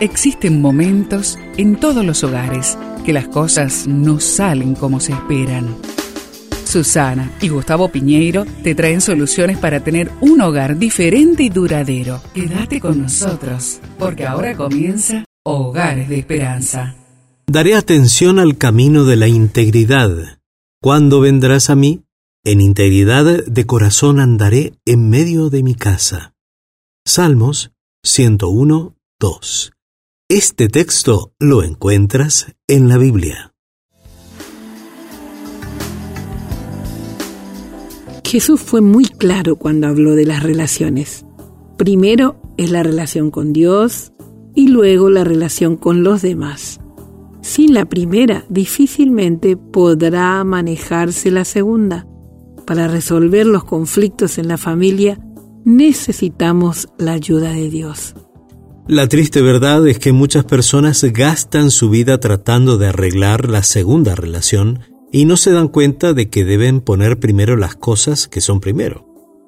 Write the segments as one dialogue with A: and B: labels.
A: Existen momentos en todos los hogares que las cosas no salen como se esperan. Susana y Gustavo Piñeiro te traen soluciones para tener un hogar diferente y duradero. Quédate con nosotros, porque ahora comienza Hogares de Esperanza.
B: Daré atención al camino de la integridad. Cuando vendrás a mí? En integridad de corazón andaré en medio de mi casa. Salmos 101, 2. Este texto lo encuentras en la Biblia.
C: Jesús fue muy claro cuando habló de las relaciones. Primero es la relación con Dios y luego la relación con los demás. Sin la primera, difícilmente podrá manejarse la segunda. Para resolver los conflictos en la familia, necesitamos la ayuda de Dios.
B: La triste verdad es que muchas personas gastan su vida tratando de arreglar la segunda relación y no se dan cuenta de que deben poner primero las cosas que son primero.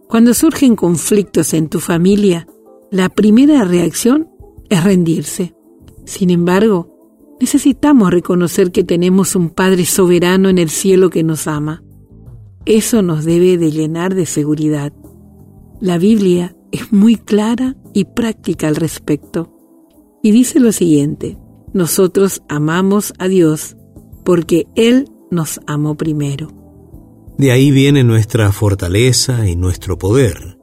C: Cuando surgen conflictos en tu familia, la primera reacción es rendirse. Sin embargo, necesitamos reconocer que tenemos un Padre soberano en el cielo que nos ama. Eso nos debe de llenar de seguridad. La Biblia es muy clara y práctica al respecto. Y dice lo siguiente, nosotros amamos a Dios porque Él nos amó primero.
B: De ahí viene nuestra fortaleza y nuestro poder,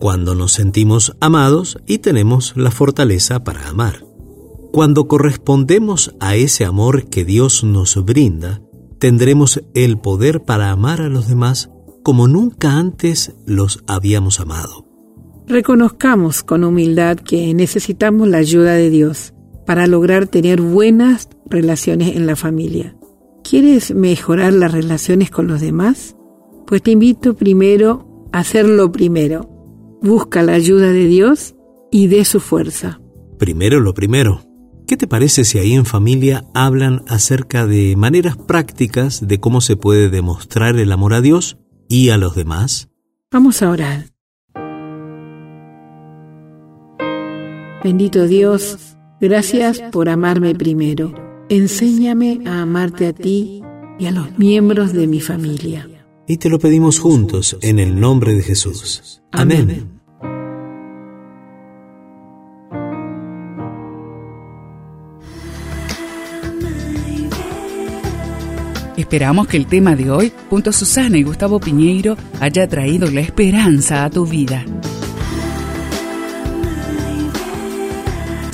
B: cuando nos sentimos amados y tenemos la fortaleza para amar. Cuando correspondemos a ese amor que Dios nos brinda, tendremos el poder para amar a los demás como nunca antes los habíamos amado.
C: Reconozcamos con humildad que necesitamos la ayuda de Dios para lograr tener buenas relaciones en la familia. ¿Quieres mejorar las relaciones con los demás? Pues te invito primero a hacerlo primero. Busca la ayuda de Dios y de su fuerza.
B: Primero lo primero. ¿Qué te parece si ahí en familia hablan acerca de maneras prácticas de cómo se puede demostrar el amor a Dios y a los demás?
C: Vamos a orar. Bendito Dios, gracias por amarme primero. Enséñame a amarte a ti y a los miembros de mi familia.
B: Y te lo pedimos juntos en el nombre de Jesús. Amén.
A: Esperamos que el tema de hoy, junto a Susana y Gustavo Piñeiro, haya traído la esperanza a tu vida.